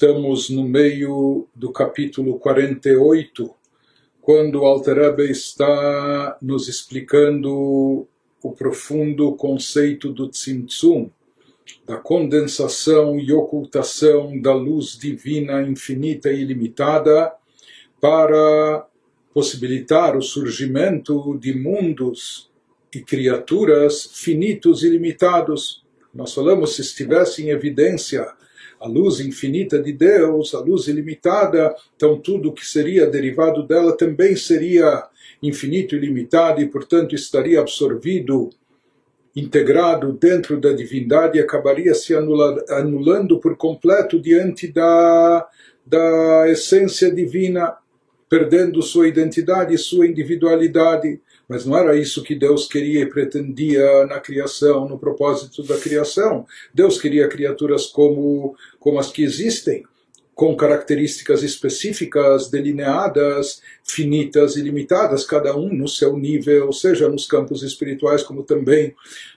Estamos no meio do capítulo 48, quando Alter está nos explicando o profundo conceito do Tzimtzum, da condensação e ocultação da luz divina infinita e ilimitada para possibilitar o surgimento de mundos e criaturas finitos e limitados. Nós falamos se estivesse em evidência a luz infinita de Deus, a luz ilimitada, então tudo que seria derivado dela também seria infinito e limitado e, portanto, estaria absorvido, integrado dentro da divindade e acabaria se anulando por completo diante da, da essência divina, perdendo sua identidade e sua individualidade. Mas não era isso que Deus queria e pretendia na criação, no propósito da criação. Deus queria criaturas como, como as que existem, com características específicas, delineadas, finitas e limitadas, cada um no seu nível, seja nos campos espirituais como também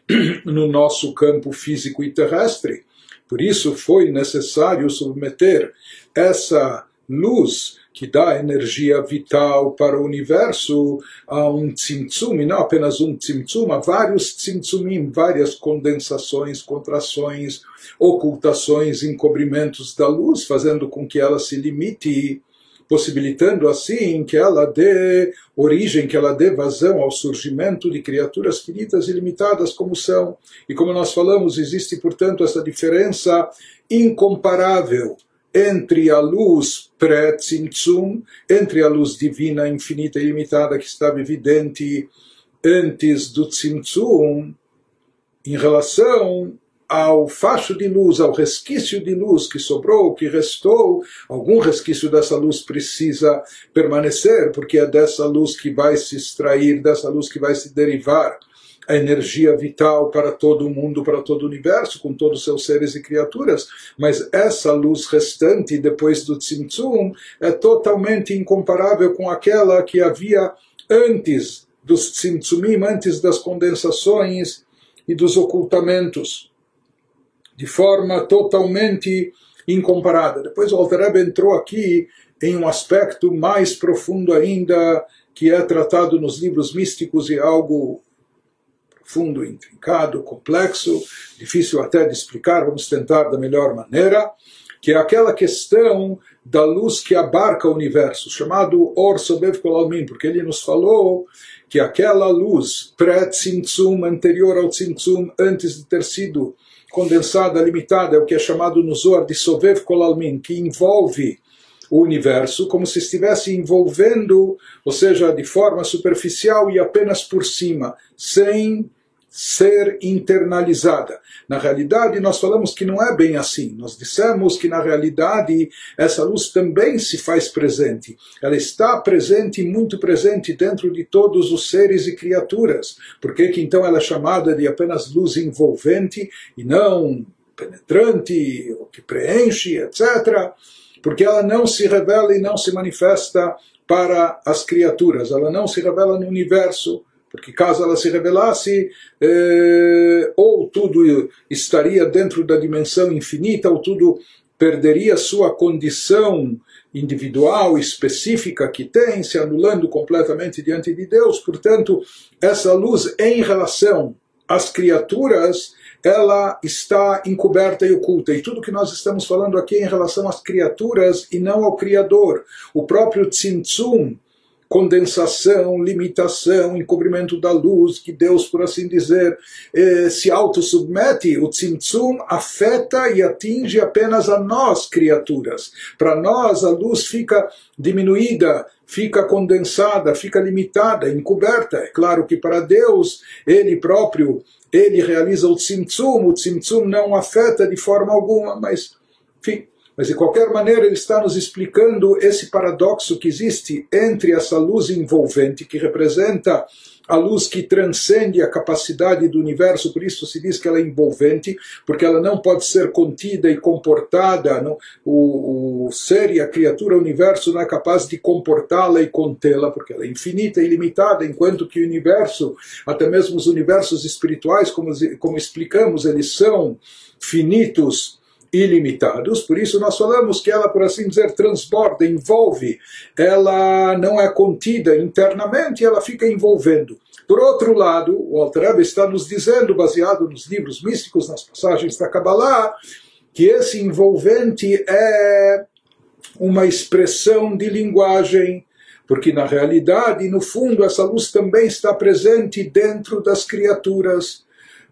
no nosso campo físico e terrestre. Por isso foi necessário submeter essa luz que dá energia vital para o universo a um tzimtzum, e não apenas um tzimtzum, há vários tzimtzumim, várias condensações, contrações, ocultações, encobrimentos da luz, fazendo com que ela se limite, possibilitando assim que ela dê origem, que ela dê vazão ao surgimento de criaturas finitas e limitadas como são. E como nós falamos, existe, portanto, essa diferença incomparável entre a luz pré-tzimtzum, entre a luz divina infinita e ilimitada que estava evidente antes do tzimtzum, em relação ao facho de luz, ao resquício de luz que sobrou, que restou, algum resquício dessa luz precisa permanecer, porque é dessa luz que vai se extrair, dessa luz que vai se derivar a energia vital para todo o mundo, para todo o universo, com todos os seus seres e criaturas, mas essa luz restante depois do Tzimtzum é totalmente incomparável com aquela que havia antes dos Tzimtzumim, antes das condensações e dos ocultamentos, de forma totalmente incomparada. Depois o Alter entrou aqui em um aspecto mais profundo ainda, que é tratado nos livros místicos e algo profundo, intrincado, complexo, difícil até de explicar, vamos tentar da melhor maneira, que é aquela questão da luz que abarca o universo, chamado Or Sobev Kolalmin, porque ele nos falou que aquela luz pré-Tzimtzum, anterior ao Tzimtzum, antes de ter sido condensada, limitada, é o que é chamado no Zohar de Sovev Kolalmin, que envolve o universo como se estivesse envolvendo, ou seja, de forma superficial e apenas por cima, sem ser internalizada. Na realidade, nós falamos que não é bem assim. Nós dissemos que, na realidade, essa luz também se faz presente. Ela está presente, muito presente, dentro de todos os seres e criaturas. Por que, que então ela é chamada de apenas luz envolvente e não penetrante, ou que preenche, etc. Porque ela não se revela e não se manifesta para as criaturas, ela não se revela no universo porque caso ela se revelasse, eh, ou tudo estaria dentro da dimensão infinita, ou tudo perderia sua condição individual, específica que tem, se anulando completamente diante de Deus. Portanto, essa luz em relação às criaturas, ela está encoberta e oculta. E tudo que nós estamos falando aqui é em relação às criaturas e não ao Criador. O próprio Tzimtzum, condensação, limitação, encobrimento da luz, que Deus, por assim dizer, eh, se autossubmete, o Tzimtzum afeta e atinge apenas a nós, criaturas. Para nós, a luz fica diminuída, fica condensada, fica limitada, encoberta. É claro que para Deus, Ele próprio, Ele realiza o Tzimtzum, o Tzimtzum não afeta de forma alguma, mas, enfim, mas de qualquer maneira ele está nos explicando esse paradoxo que existe entre essa luz envolvente que representa a luz que transcende a capacidade do universo, por isso se diz que ela é envolvente, porque ela não pode ser contida e comportada, não? O, o ser e a criatura, o universo não é capaz de comportá-la e contê-la, porque ela é infinita e ilimitada, enquanto que o universo, até mesmo os universos espirituais, como, como explicamos, eles são finitos ilimitados, por isso nós falamos que ela, por assim dizer, transborda, envolve, ela não é contida internamente, ela fica envolvendo. Por outro lado, o Alter está nos dizendo, baseado nos livros místicos, nas passagens da Kabbalah, que esse envolvente é uma expressão de linguagem, porque na realidade, no fundo, essa luz também está presente dentro das criaturas.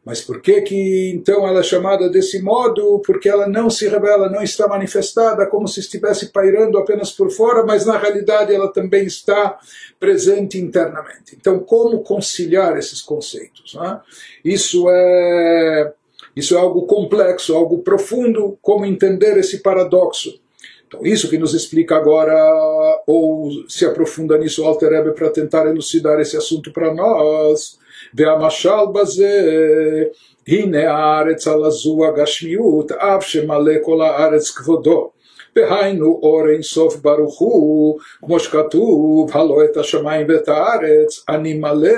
Mas por que que então ela é chamada desse modo? Porque ela não se revela, não está manifestada como se estivesse pairando apenas por fora, mas na realidade ela também está presente internamente. Então, como conciliar esses conceitos? Né? Isso é isso é algo complexo, algo profundo. Como entender esse paradoxo? Então, isso que nos explica agora, ou se aprofunda nisso o Alter Rebbe para tentar elucidar esse assunto para nós. והמשל בזה, הנה הארץ על הזו הגשמיות, אף שמלא כל הארץ כבודו. והיינו אור אין סוף ברוך הוא, כמו שכתוב, הלא את השמיים ואת הארץ, אני מלא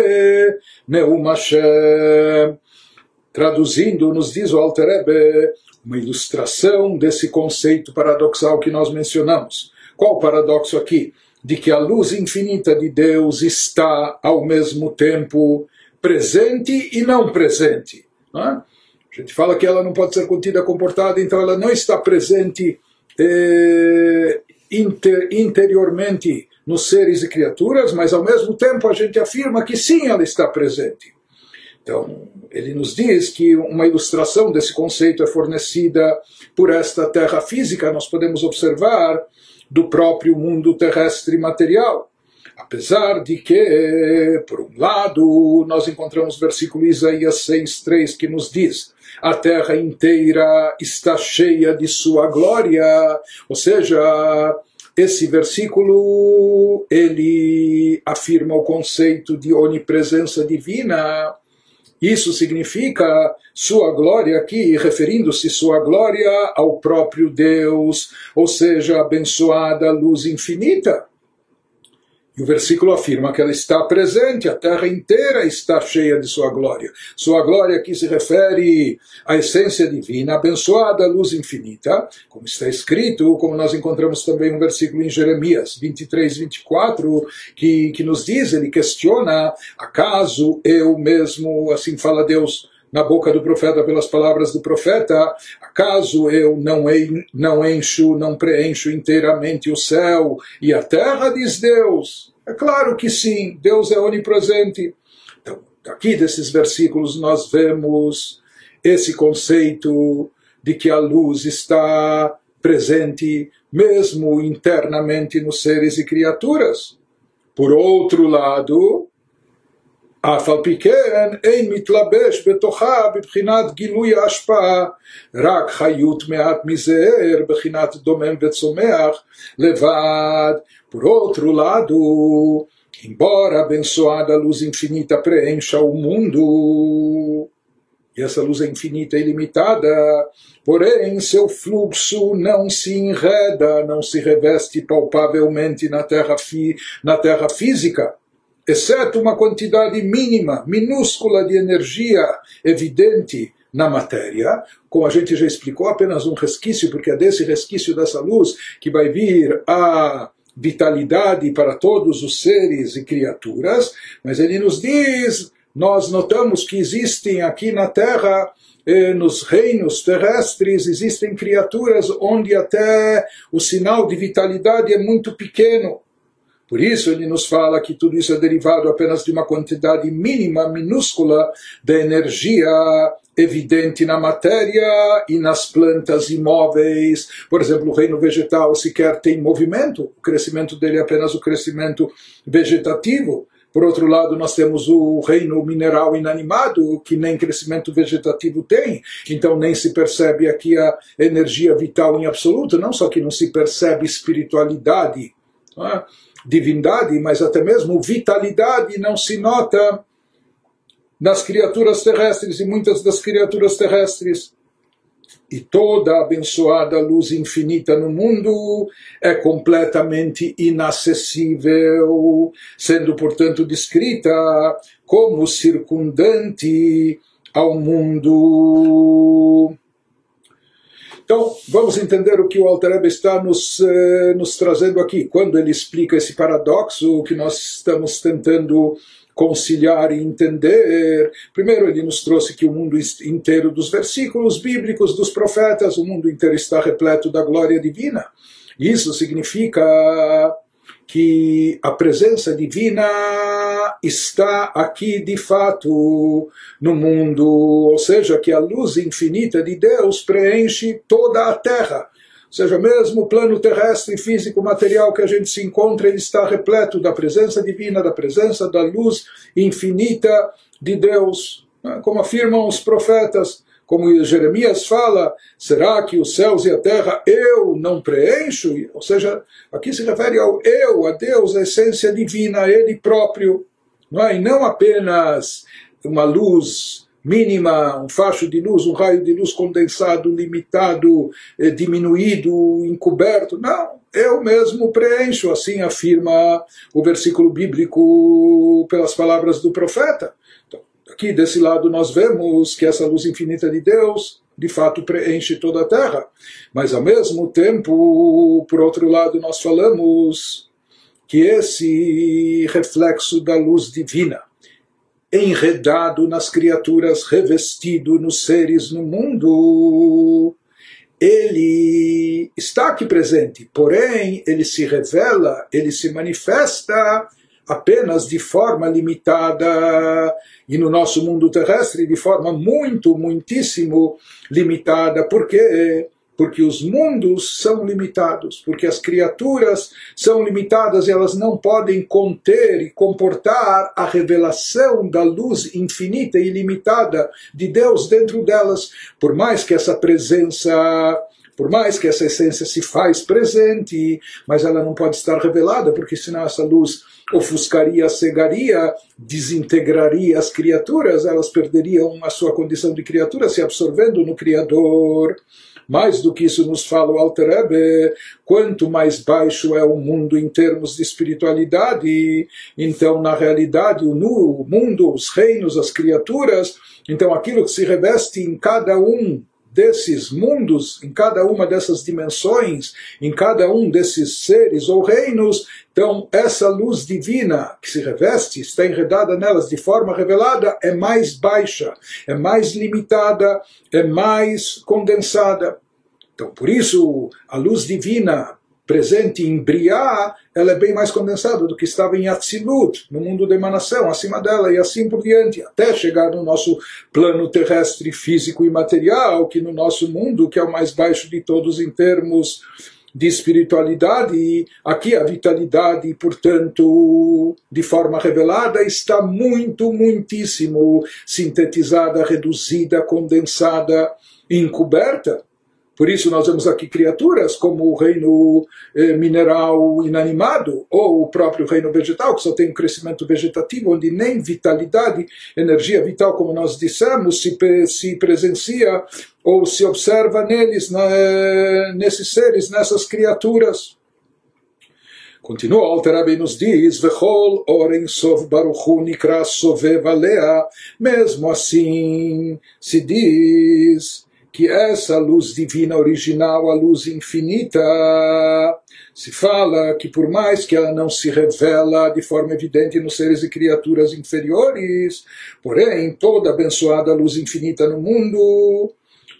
נאום השם. Traduzindo, nos diz o Alter Rebbe, uma ilustração desse conceito paradoxal que nós mencionamos. Qual o paradoxo aqui? De que a luz infinita de Deus está ao mesmo tempo presente e não presente. É? A gente fala que ela não pode ser contida, comportada, então ela não está presente eh, inter, interiormente nos seres e criaturas, mas ao mesmo tempo a gente afirma que sim, ela está presente. Então, ele nos diz que uma ilustração desse conceito é fornecida por esta terra física, nós podemos observar do próprio mundo terrestre material. Apesar de que, por um lado, nós encontramos o versículo Isaías 6,3 que nos diz: a terra inteira está cheia de sua glória. Ou seja, esse versículo ele afirma o conceito de onipresença divina isso significa sua glória aqui, referindo-se sua glória ao próprio Deus, ou seja, abençoada luz infinita. O versículo afirma que ela está presente, a terra inteira está cheia de sua glória. Sua glória aqui se refere à essência divina, abençoada luz infinita, como está escrito, como nós encontramos também um versículo em Jeremias 23, 24, que, que nos diz, ele questiona, acaso eu mesmo, assim fala Deus, na boca do profeta pelas palavras do profeta, acaso eu não encho, não preencho inteiramente o céu e a terra, diz Deus? É claro que sim, Deus é onipresente. Então, aqui desses versículos nós vemos esse conceito de que a luz está presente mesmo internamente nos seres e criaturas. Por outro lado, אף על פי כן אין מתלבש בתוכה בבחינת גילוי ההשפעה, רק חיות מעט מזער, בחינת דומם וצומח, לבד. Por outro lado, embora abençoada luz infinita preencha o mundo, e essa luz é infinita e ilimitada, porém seu fluxo não se enreda, não se reveste palpavelmente na terra, fi, na terra física exceto uma quantidade mínima, minúscula de energia evidente na matéria, como a gente já explicou, apenas um resquício, porque é desse resquício dessa luz que vai vir a vitalidade para todos os seres e criaturas, mas ele nos diz, nós notamos que existem aqui na Terra eh, nos reinos terrestres existem criaturas onde até o sinal de vitalidade é muito pequeno. Por isso ele nos fala que tudo isso é derivado apenas de uma quantidade mínima, minúscula, de energia evidente na matéria e nas plantas imóveis. Por exemplo, o reino vegetal sequer tem movimento, o crescimento dele é apenas o crescimento vegetativo. Por outro lado, nós temos o reino mineral inanimado, que nem crescimento vegetativo tem, então nem se percebe aqui a energia vital em absoluto, não só que não se percebe espiritualidade. Não é? Divindade, mas até mesmo vitalidade não se nota nas criaturas terrestres e muitas das criaturas terrestres. E toda a abençoada luz infinita no mundo é completamente inacessível, sendo, portanto, descrita como circundante ao mundo. Então, vamos entender o que o Alter está nos, eh, nos trazendo aqui. Quando ele explica esse paradoxo que nós estamos tentando conciliar e entender. Primeiro, ele nos trouxe que o mundo inteiro dos versículos bíblicos, dos profetas, o mundo inteiro está repleto da glória divina. Isso significa que a presença divina está aqui de fato no mundo, ou seja, que a luz infinita de Deus preenche toda a terra. Ou seja, mesmo o plano terrestre, físico, material que a gente se encontra, ele está repleto da presença divina, da presença da luz infinita de Deus. Né? Como afirmam os profetas, como Jeremias fala, será que os céus e a terra eu não preencho? Ou seja, aqui se refere ao eu, a Deus, a essência divina, a Ele próprio, não é? e não apenas uma luz mínima, um facho de luz, um raio de luz condensado, limitado, eh, diminuído, encoberto. Não, eu mesmo preencho, assim afirma o versículo bíblico pelas palavras do profeta. Então, aqui desse lado nós vemos que essa luz infinita de Deus de fato preenche toda a terra. Mas ao mesmo tempo, por outro lado, nós falamos que esse reflexo da luz divina enredado nas criaturas, revestido nos seres no mundo. Ele está aqui presente, porém ele se revela, ele se manifesta apenas de forma limitada e no nosso mundo terrestre de forma muito, muitíssimo limitada, porque porque os mundos são limitados, porque as criaturas são limitadas elas não podem conter e comportar a revelação da luz infinita e ilimitada de Deus dentro delas, por mais que essa presença por mais que essa essência se faz presente, mas ela não pode estar revelada, porque senão essa luz ofuscaria, cegaria, desintegraria as criaturas, elas perderiam a sua condição de criatura se absorvendo no Criador. Mais do que isso nos fala o Alter Rebbe, quanto mais baixo é o mundo em termos de espiritualidade, então na realidade o mundo, os reinos, as criaturas, então aquilo que se reveste em cada um desses mundos, em cada uma dessas dimensões, em cada um desses seres ou reinos, então essa luz divina que se reveste, está enredada nelas de forma revelada, é mais baixa, é mais limitada, é mais condensada. Então, por isso, a luz divina presente em Briá, ela é bem mais condensada do que estava em Atzilut, no mundo da emanação, acima dela, e assim por diante, até chegar no nosso plano terrestre físico e material, que no nosso mundo, que é o mais baixo de todos em termos de espiritualidade, aqui a vitalidade, portanto, de forma revelada, está muito, muitíssimo sintetizada, reduzida, condensada, encoberta por isso nós vemos aqui criaturas como o reino eh, mineral inanimado ou o próprio reino vegetal, que só tem um crescimento vegetativo, onde nem vitalidade, energia vital, como nós dissemos, se, se presencia ou se observa neles, na, nesses seres, nessas criaturas. Continua, Alterabi nos diz, Vechol oren sov baruchu nikra sovev alea, mesmo assim se diz que essa luz divina original, a luz infinita, se fala que por mais que ela não se revela de forma evidente nos seres e criaturas inferiores, porém toda abençoada luz infinita no mundo,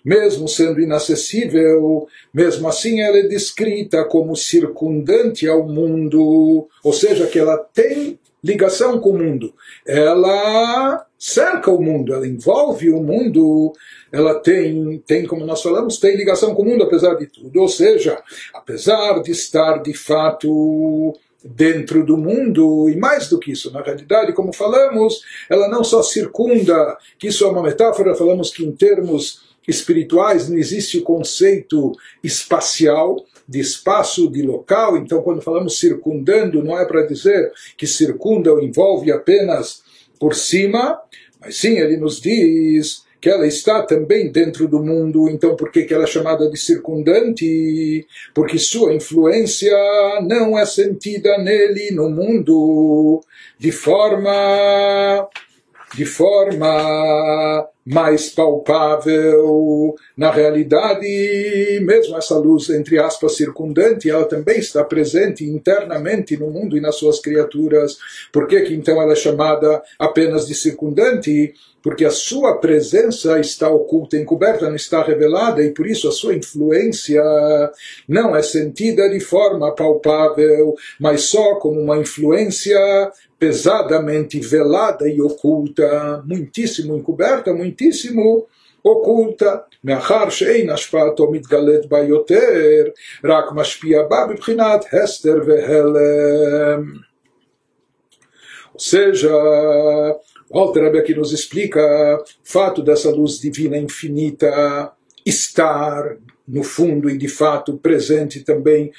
mesmo sendo inacessível, mesmo assim ela é descrita como circundante ao mundo, ou seja, que ela tem ligação com o mundo. Ela cerca o mundo, ela envolve o mundo, ela tem, tem, como nós falamos, tem ligação com o mundo apesar de tudo. Ou seja, apesar de estar de fato dentro do mundo, e mais do que isso, na realidade, como falamos, ela não só circunda, que isso é uma metáfora, falamos que em termos espirituais não existe o conceito espacial, de espaço, de local, então quando falamos circundando, não é para dizer que circunda ou envolve apenas por cima, mas sim ele nos diz que ela está também dentro do mundo, então por que, que ela é chamada de circundante? Porque sua influência não é sentida nele, no mundo, de forma de forma mais palpável. Na realidade, mesmo essa luz, entre aspas, circundante, ela também está presente internamente no mundo e nas suas criaturas. Por que, que então ela é chamada apenas de circundante? Porque a sua presença está oculta, encoberta, não está revelada, e por isso a sua influência não é sentida de forma palpável, mas só como uma influência pesadamente velada e oculta, muitíssimo encoberta, muitíssimo oculta. מאחר שאין השפעתו מתגלית בה יותר, רק משפיע בה בבחינת הסתר והלם. Ou seja, Walter Rebbe aqui nos explica o fato dessa luz divina infinita estar no fundo e de fato presente também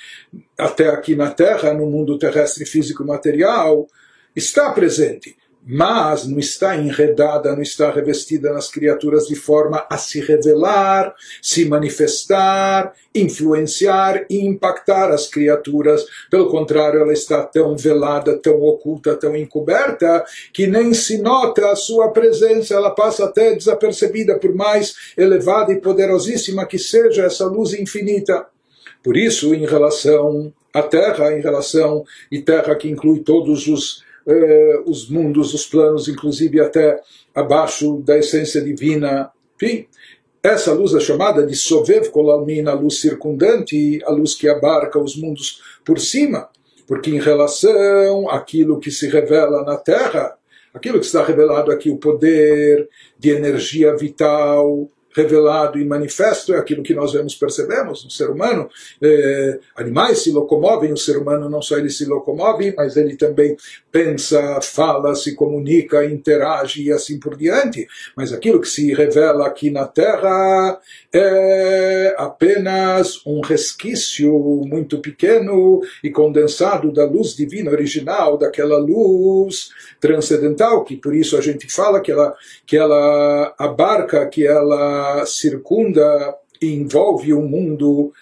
até aqui na Terra, no mundo terrestre físico material, está presente, mas não está enredada, não está revestida nas criaturas de forma a se revelar, se manifestar, influenciar e impactar as criaturas. Pelo contrário, ela está tão velada, tão oculta, tão encoberta, que nem se nota a sua presença, ela passa até desapercebida, por mais elevada e poderosíssima que seja essa luz infinita. Por isso, em relação à Terra, em relação e Terra que inclui todos os eh, os mundos, os planos, inclusive até abaixo da essência divina. Enfim, essa luz é chamada de Sovev Kolalmin, a luz circundante, a luz que abarca os mundos por cima, porque em relação àquilo que se revela na Terra, aquilo que está revelado aqui, o poder de energia vital, revelado e manifesto é aquilo que nós vemos, percebemos no ser humano. É, animais se locomovem, o ser humano não só ele se locomove, mas ele também pensa, fala, se comunica, interage e assim por diante. Mas aquilo que se revela aqui na Terra é apenas um resquício muito pequeno e condensado da luz divina original, daquela luz transcendental, que por isso a gente fala que ela, que ela abarca, que ela circunda e envolve o mundo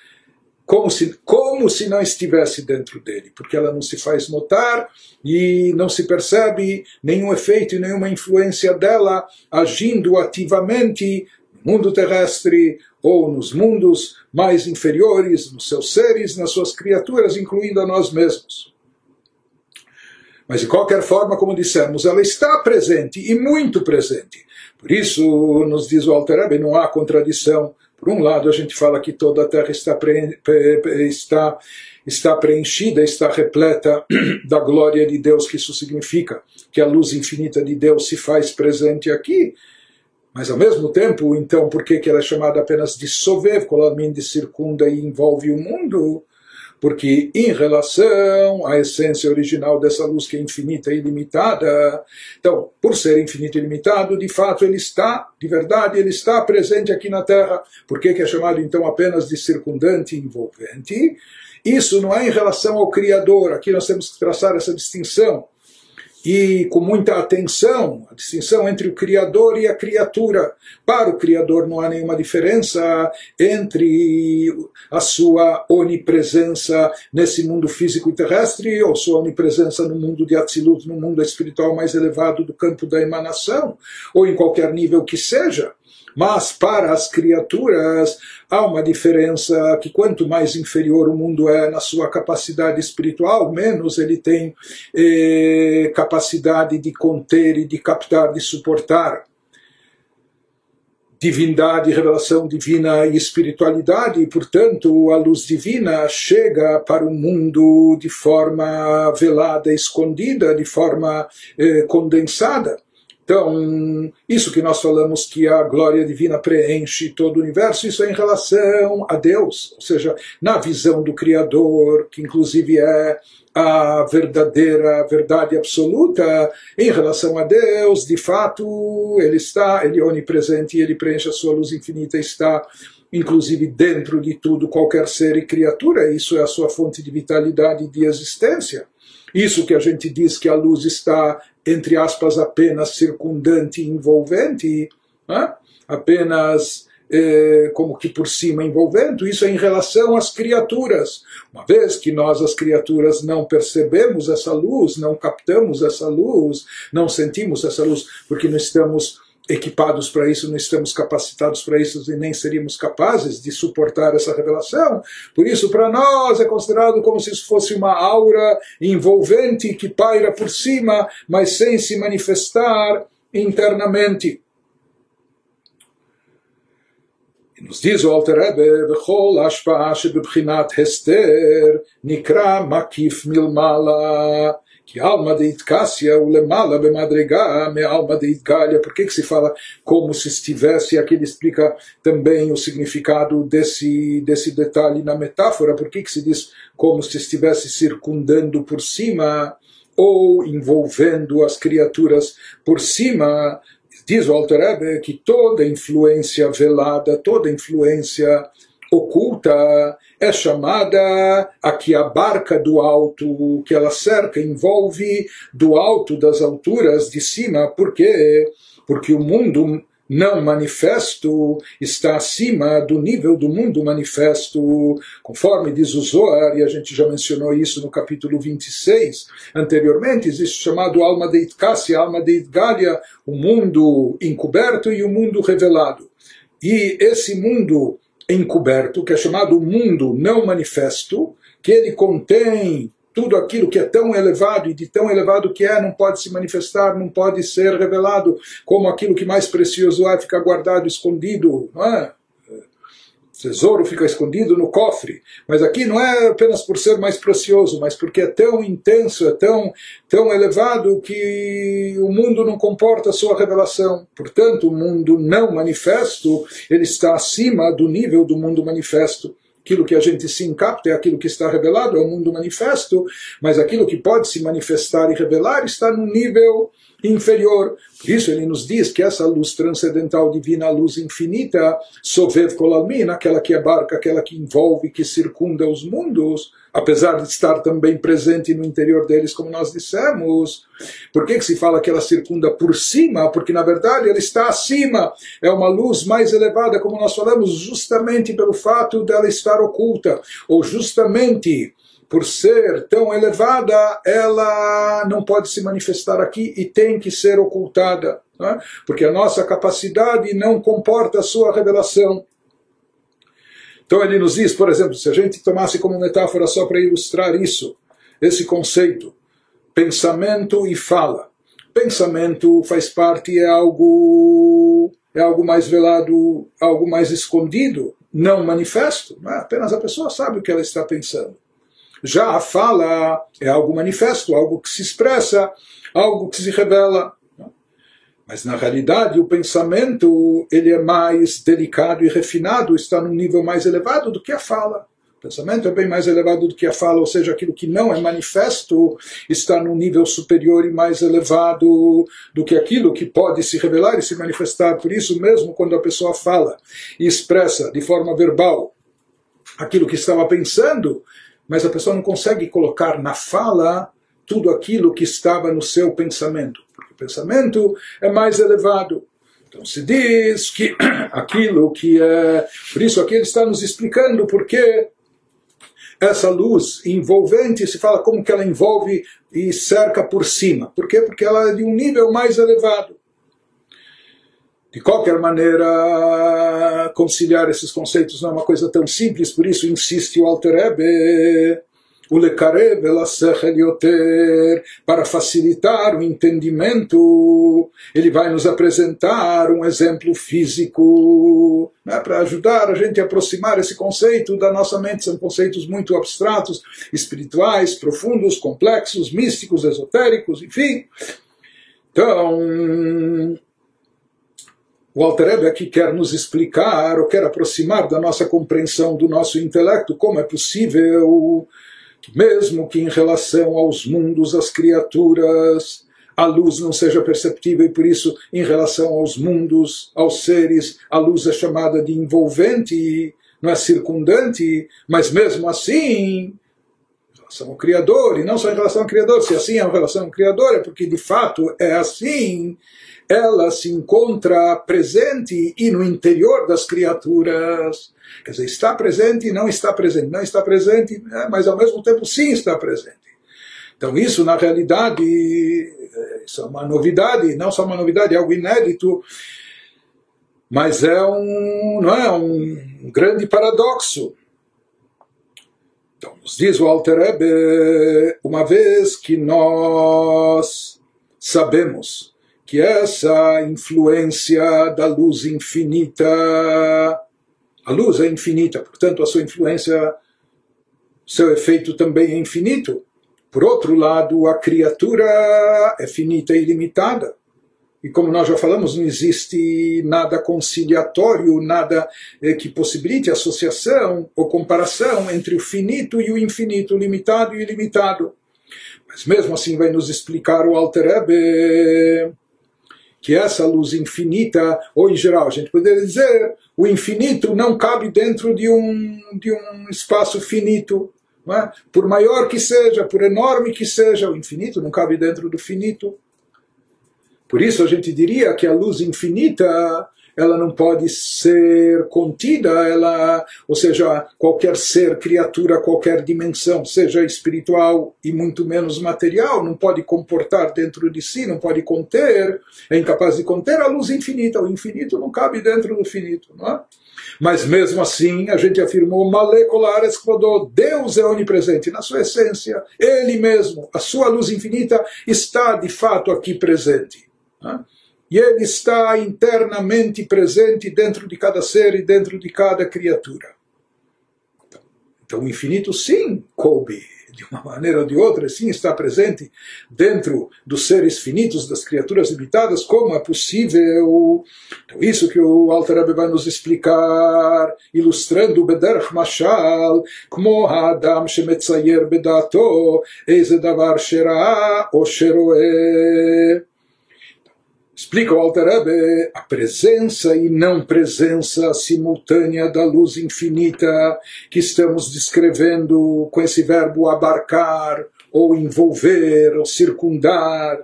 como se, como se não estivesse dentro dele, porque ela não se faz notar e não se percebe nenhum efeito e nenhuma influência dela agindo ativamente no mundo terrestre ou nos mundos mais inferiores, nos seus seres, nas suas criaturas, incluindo a nós mesmos. Mas de qualquer forma, como dissemos, ela está presente e muito presente. Por isso, nos diz o Alter Rebbe, não há contradição. Por um lado, a gente fala que toda a terra está, pre... está, está preenchida, está repleta da glória de Deus, que isso significa que a luz infinita de Deus se faz presente aqui. Mas ao mesmo tempo, então, por que, que ela é chamada apenas de Sovev, de circunda e envolve o mundo? Porque em relação à essência original dessa luz que é infinita e ilimitada, então, por ser infinito e ilimitado, de fato ele está, de verdade, ele está presente aqui na Terra. Por que, que é chamado então apenas de circundante e envolvente? Isso não é em relação ao Criador, aqui nós temos que traçar essa distinção e com muita atenção, a distinção entre o Criador e a criatura. Para o Criador não há nenhuma diferença entre a sua onipresença nesse mundo físico e terrestre ou sua onipresença no mundo de Atzilut, no mundo espiritual mais elevado do campo da emanação, ou em qualquer nível que seja. Mas para as criaturas há uma diferença que quanto mais inferior o mundo é na sua capacidade espiritual, menos ele tem eh, capacidade de conter e de captar, de suportar divindade, revelação divina e espiritualidade, e, portanto, a luz divina chega para o mundo de forma velada, escondida, de forma eh, condensada. Então, isso que nós falamos que a glória divina preenche todo o universo, isso é em relação a Deus, ou seja, na visão do Criador, que inclusive é a verdadeira verdade absoluta em relação a Deus, de fato, ele está, ele é onipresente e ele preenche a sua luz infinita, está inclusive dentro de tudo, qualquer ser e criatura, isso é a sua fonte de vitalidade e de existência. Isso que a gente diz que a luz está entre aspas, apenas circundante e envolvente, né? apenas eh, como que por cima envolvendo, isso é em relação às criaturas. Uma vez que nós, as criaturas, não percebemos essa luz, não captamos essa luz, não sentimos essa luz, porque não estamos equipados para isso, não estamos capacitados para isso e nem seríamos capazes de suportar essa revelação. Por isso, para nós é considerado como se isso fosse uma aura envolvente que paira por cima, mas sem se manifestar internamente. Nos diz o Alter hester nikra makif milmala que alma de Itkássia, o lemala bemadregá, me alma de Itgalha. Por que, que se fala como se estivesse? Aqui ele explica também o significado desse, desse detalhe na metáfora. Por que, que se diz como se estivesse circundando por cima ou envolvendo as criaturas por cima? Diz o Alter que toda influência velada, toda influência oculta é chamada a que abarca do alto, que ela cerca, envolve do alto das alturas de cima, por quê? Porque o mundo não manifesto está acima do nível do mundo manifesto, conforme diz o Zohar, e a gente já mencionou isso no capítulo 26 anteriormente, existe chamado alma de Itkassia, alma de Itgalia, o mundo encoberto e o mundo revelado. E esse mundo encoberto, que é chamado mundo não manifesto, que ele contém tudo aquilo que é tão elevado e de tão elevado que é não pode se manifestar, não pode ser revelado, como aquilo que mais precioso é ficar guardado, escondido, não é? Tesouro fica escondido no cofre. Mas aqui não é apenas por ser mais precioso, mas porque é tão intenso, é tão, tão elevado que o mundo não comporta a sua revelação. Portanto, o mundo não manifesto, ele está acima do nível do mundo manifesto. Aquilo que a gente se encapta é aquilo que está revelado, é o mundo manifesto, mas aquilo que pode se manifestar e revelar está no nível inferior. Por isso ele nos diz que essa luz transcendental divina, a luz infinita, Sovev Kolalmin, aquela que abarca, aquela que envolve, que circunda os mundos, apesar de estar também presente no interior deles, como nós dissemos. Por que, que se fala que ela circunda por cima? Porque na verdade ela está acima. É uma luz mais elevada, como nós falamos, justamente pelo fato dela estar oculta, ou justamente por ser tão elevada, ela não pode se manifestar aqui e tem que ser ocultada, é? porque a nossa capacidade não comporta a sua revelação. Então ele nos diz, por exemplo, se a gente tomasse como metáfora só para ilustrar isso, esse conceito, pensamento e fala. Pensamento faz parte, é algo, é algo mais velado, algo mais escondido, não manifesto. Não é? Apenas a pessoa sabe o que ela está pensando. Já a fala é algo manifesto, algo que se expressa, algo que se revela. Mas na realidade o pensamento ele é mais delicado e refinado, está num nível mais elevado do que a fala. O pensamento é bem mais elevado do que a fala, ou seja, aquilo que não é manifesto está num nível superior e mais elevado do que aquilo que pode se revelar e se manifestar. Por isso, mesmo quando a pessoa fala e expressa de forma verbal aquilo que estava pensando, mas a pessoa não consegue colocar na fala tudo aquilo que estava no seu pensamento, porque o pensamento é mais elevado. Então se diz que aquilo que é. Por isso aqui ele está nos explicando porque essa luz envolvente se fala como que ela envolve e cerca por cima. Por quê? Porque ela é de um nível mais elevado. De qualquer maneira, conciliar esses conceitos não é uma coisa tão simples, por isso insiste o Alter Yoter, para facilitar o entendimento, ele vai nos apresentar um exemplo físico, né, para ajudar a gente a aproximar esse conceito da nossa mente. São conceitos muito abstratos, espirituais, profundos, complexos, místicos, esotéricos, enfim. Então, o Alter Rebbe aqui quer nos explicar, ou quer aproximar da nossa compreensão do nosso intelecto, como é possível mesmo que em relação aos mundos, às criaturas, a luz não seja perceptível e por isso em relação aos mundos, aos seres, a luz é chamada de envolvente, não é circundante, mas mesmo assim, em relação ao Criador, e não só em relação ao Criador, se assim é em relação ao Criador, é porque de fato é assim, ela se encontra presente e no interior das criaturas. Quer dizer, está presente e não está presente. Não está presente, né, mas ao mesmo tempo sim está presente. Então, isso na realidade, isso é uma novidade, não só uma novidade, é algo inédito. Mas é um, não é, um grande paradoxo. Então, nos diz o Alter Rebbe, uma vez que nós sabemos que essa influência da luz infinita, a luz é infinita, portanto a sua influência, seu efeito também é infinito. Por outro lado, a criatura é finita e limitada. E como nós já falamos, não existe nada conciliatório, nada eh, que possibilite associação ou comparação entre o finito e o infinito, o limitado e o ilimitado. Mas mesmo assim vai nos explicar o Alter Rebbe que essa luz infinita, ou em geral a gente poderia dizer, o infinito não cabe dentro de um, de um espaço finito. É? Por maior que seja, por enorme que seja, o infinito não cabe dentro do finito. Por isso a gente diria que a luz infinita ela não pode ser contida, ela, ou seja, qualquer ser, criatura, qualquer dimensão, seja espiritual e muito menos material, não pode comportar dentro de si, não pode conter, é incapaz de conter a luz infinita. O infinito não cabe dentro do finito, não é? Mas mesmo assim, a gente afirmou, moleculares quando Deus é onipresente na sua essência, Ele mesmo, a sua luz infinita está de fato aqui presente. Né? E ele está internamente presente dentro de cada ser e dentro de cada criatura. Então, o infinito, sim, coube de uma maneira ou de outra, sim, está presente dentro dos seres finitos, das criaturas limitadas, como é possível. Então, isso que o Alter Rebbe vai nos explicar, ilustrando Bederch Mashal, como Adam shemetzayer bedato, eze davar shera o sheroe. Explica o Alter Rebbe a presença e não presença simultânea da luz infinita que estamos descrevendo com esse verbo abarcar, ou envolver, ou circundar.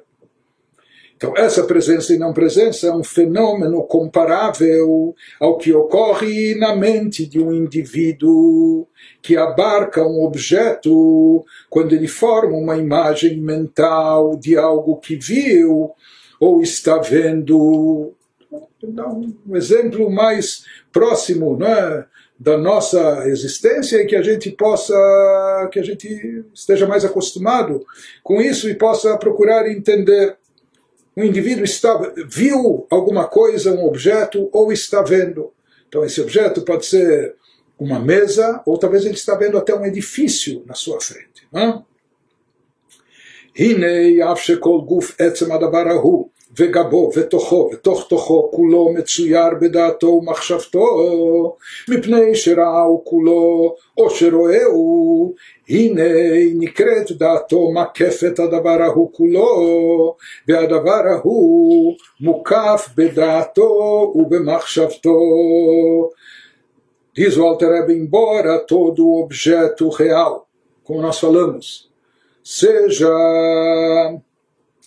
Então, essa presença e não presença é um fenômeno comparável ao que ocorre na mente de um indivíduo que abarca um objeto quando ele forma uma imagem mental de algo que viu ou está vendo. Dar um exemplo mais próximo né, da nossa existência e que a gente possa, que a gente esteja mais acostumado com isso e possa procurar entender. O indivíduo está, viu alguma coisa, um objeto, ou está vendo. Então, esse objeto pode ser uma mesa, ou talvez ele está vendo até um edifício na sua frente. Não? הנה אף שכל גוף עצם הדבר ההוא וגבו ותוכו ותוך תוכו כולו מצויר בדעתו ומחשבתו מפני שראהו כולו או שרואהו הנה נקראת דעתו מקפת הדבר ההוא כולו והדבר ההוא מוקף בדעתו ובמחשבתו Diz o Alter Rebbe, embora todo objeto real, como nós falamos, seja,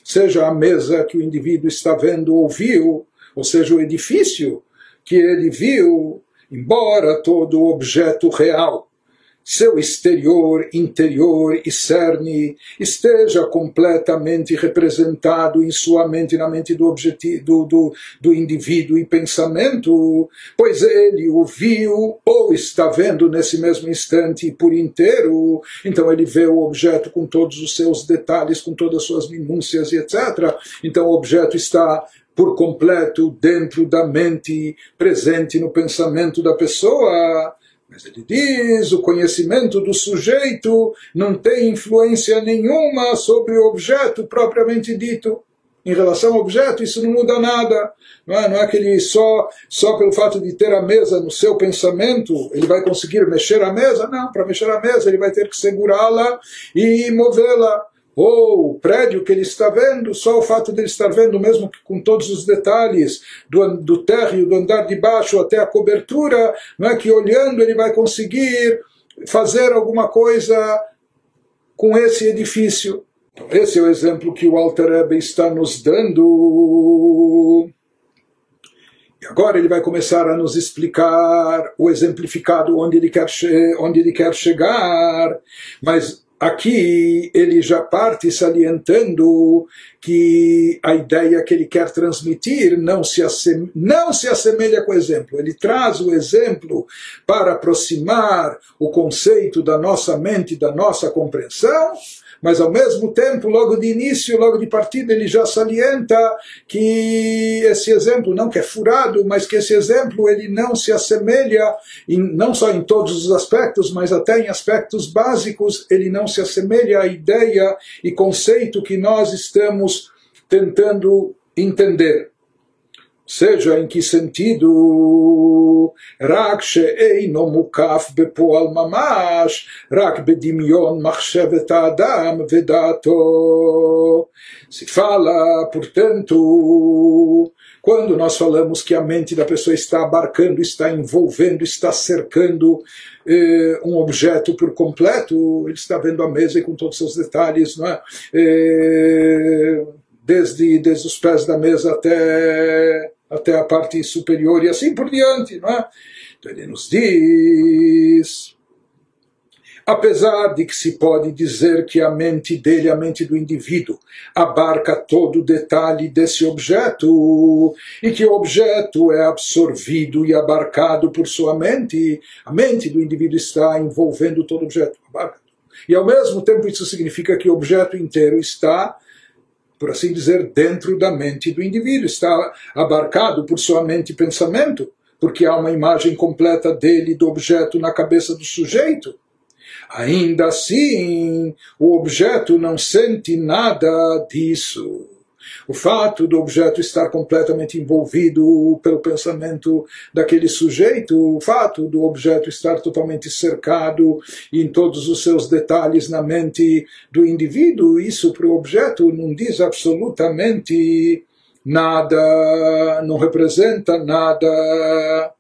seja a mesa que o indivíduo está vendo ou viu, ou seja, o edifício que ele viu, embora todo objeto real seu exterior, interior e cerne esteja completamente representado em sua mente, na mente do, objetivo, do, do, do indivíduo e pensamento, pois ele o viu ou está vendo nesse mesmo instante por inteiro, então ele vê o objeto com todos os seus detalhes, com todas as suas minúcias e etc. Então o objeto está por completo dentro da mente, presente no pensamento da pessoa. Mas ele diz: o conhecimento do sujeito não tem influência nenhuma sobre o objeto propriamente dito. Em relação ao objeto, isso não muda nada. Não é, não é que ele só, só pelo fato de ter a mesa no seu pensamento, ele vai conseguir mexer a mesa. Não, para mexer a mesa, ele vai ter que segurá-la e movê-la ou o prédio que ele está vendo, só o fato de ele estar vendo, mesmo com todos os detalhes do, do térreo, do andar de baixo até a cobertura, não é que olhando ele vai conseguir fazer alguma coisa com esse edifício. Então, esse é o exemplo que o Alter Rebbe está nos dando. E agora ele vai começar a nos explicar o exemplificado onde ele quer, onde ele quer chegar, mas Aqui ele já parte salientando que a ideia que ele quer transmitir não se, assemelha, não se assemelha com o exemplo. Ele traz o exemplo para aproximar o conceito da nossa mente, da nossa compreensão, mas ao mesmo tempo, logo de início, logo de partida, ele já salienta que esse exemplo, não que é furado, mas que esse exemplo ele não se assemelha, em, não só em todos os aspectos, mas até em aspectos básicos, ele não se assemelha à ideia e conceito que nós estamos tentando entender Seja em que sentido, רק שאינו מוקף בפועל ממש, רק בדמיון מחשבת האדם ודעתו. Se fala, portanto, quando nós falamos que a mente da pessoa está abarcando, está envolvendo, está cercando eh, um objeto por completo, ele está vendo a mesa com todos os seus detalhes, não é? Eh, desde, desde os pés da mesa até até a parte superior e assim por diante, não é? Então ele nos diz, apesar de que se pode dizer que a mente dele, a mente do indivíduo, abarca todo o detalhe desse objeto e que o objeto é absorvido e abarcado por sua mente, a mente do indivíduo está envolvendo todo o objeto. E ao mesmo tempo isso significa que o objeto inteiro está por assim dizer, dentro da mente do indivíduo, está abarcado por sua mente e pensamento, porque há uma imagem completa dele, do objeto, na cabeça do sujeito. Ainda assim, o objeto não sente nada disso. O fato do objeto estar completamente envolvido pelo pensamento daquele sujeito, o fato do objeto estar totalmente cercado em todos os seus detalhes na mente do indivíduo, isso para o objeto não diz absolutamente nada, não representa nada.